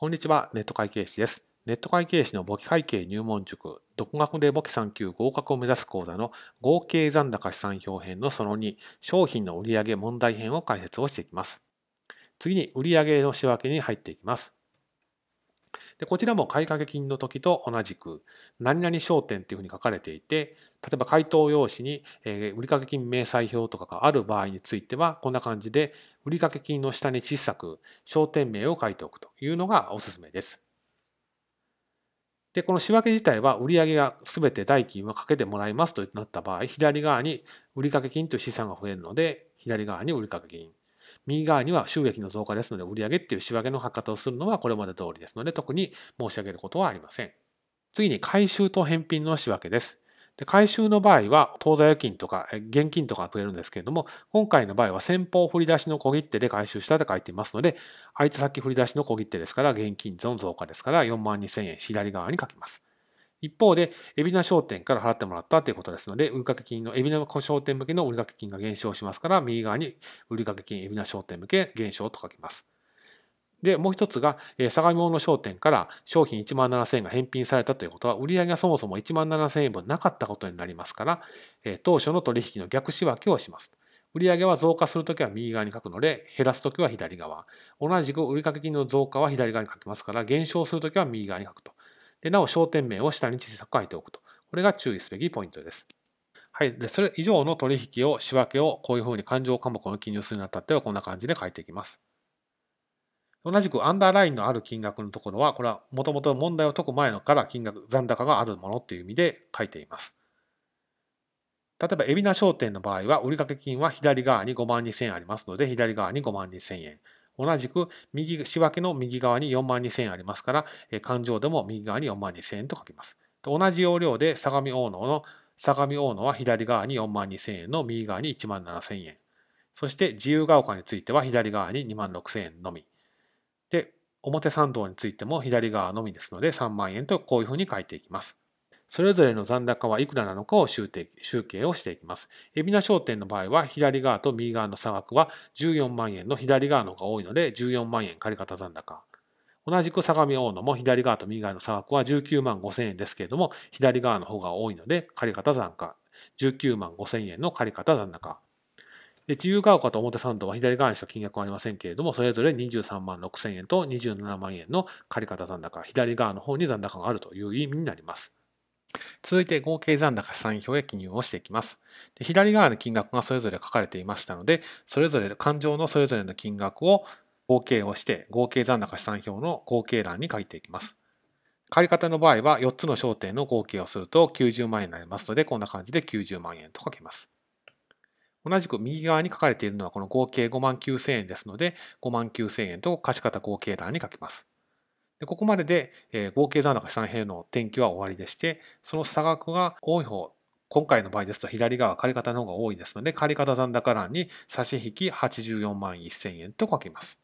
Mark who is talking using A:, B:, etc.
A: こんにちは、ネット会計士です。ネット会計士の簿記会計入門塾、独学で簿記3級合格を目指す講座の合計残高資産表編のその2、商品の売上問題編を解説をしていきます。次に売上の仕分けに入っていきます。でこちらも買掛金の時と同じく、何々商店っていうふうに書かれていて、例えば回答用紙に、え売掛金明細表とかがある場合については、こんな感じで、売掛金の下に小さく商店名を書いておくというのがおすすめです。で、この仕分け自体は売上が全て代金をかけてもらいますとなった場合、左側に売掛金という資産が増えるので、左側に売掛金。右側には収益の増加ですので、売上っていう仕分けの書き方をするのはこれまで通りですので、特に申し上げることはありません。次に回収と返品の仕分けです。で回収の場合は、当座預金とか現金とかが増えるんですけれども、今回の場合は先方振り出しの小切手で回収したと書いていますので、相手先振り出しの小切手ですから、現金の増加ですから、4万2000円左側に書きます。一方で、海老名商店から払ってもらったということですので、売掛金の、海老名商店向けの売掛金が減少しますから、右側に売掛金、海老名商店向け減少と書きます。で、もう一つが、相模大野商店から商品1万7000円が返品されたということは、売上がそもそも1万7000円分なかったことになりますから、当初の取引の逆仕分けをします。売上は増加するときは右側に書くので、減らすときは左側。同じく売掛金の増加は左側に書きますから、減少するときは右側に書くと。で、なお焦点面を下に小さく書いておくと。これが注意すべきポイントです。はい。で、それ以上の取引を、仕分けをこういうふうに勘定科目の記入するにあたってはこんな感じで書いていきます。同じくアンダーラインのある金額のところは、これはもともと問題を解く前のから金額、残高があるものっていう意味で書いています。例えば、海老名商店の場合は、売掛金は左側に5万2000円ありますので、左側に5万2000円。同じく右仕分けの右側に4万2000円ありますから、勘定でも右側に4万2000円と書きます。同じ要領で相模大野の相模大野は左側に4万2000円の右側に1万7000円。そして自由が丘については左側に2万6000円のみ。で、表参道についても左側のみですので3万円とこういうふうに書いていきます。それぞれの残高はいくらなのかを集計をしていきます。海老名商店の場合は、左側と右側の差額は14万円の左側の方が多いので、14万円借方残高。同じく相模大野も左側と右側の差額は19万5千円ですけれども、左側の方が多いので、借方残価。19万5千円の借方残高。で自由が丘と表参道は左側にしか金額はありませんけれども、それぞれ23万6千円と27万円の借方残高、左側の方に残高があるという意味になります。続いて合計残高資産表へ記入をしていきます。で左側の金額がそれぞれ書かれていましたので、それぞれ勘定のそれぞれの金額を合計をして、合計残高資産表の合計欄に書いていきます。借方の場合は4つの商店の合計をすると90万円になりますので、こんな感じで90万円と書きます。同じく右側に書かれているのはこの合計5万9000円ですので、5万9000円と貸方合計欄に書きます。でここまでで、えー、合計残高資産平の転記は終わりでして、その差額が多い方、今回の場合ですと左側借方の方が多いですので、借方残高欄に差し引き84万1000円と書きます。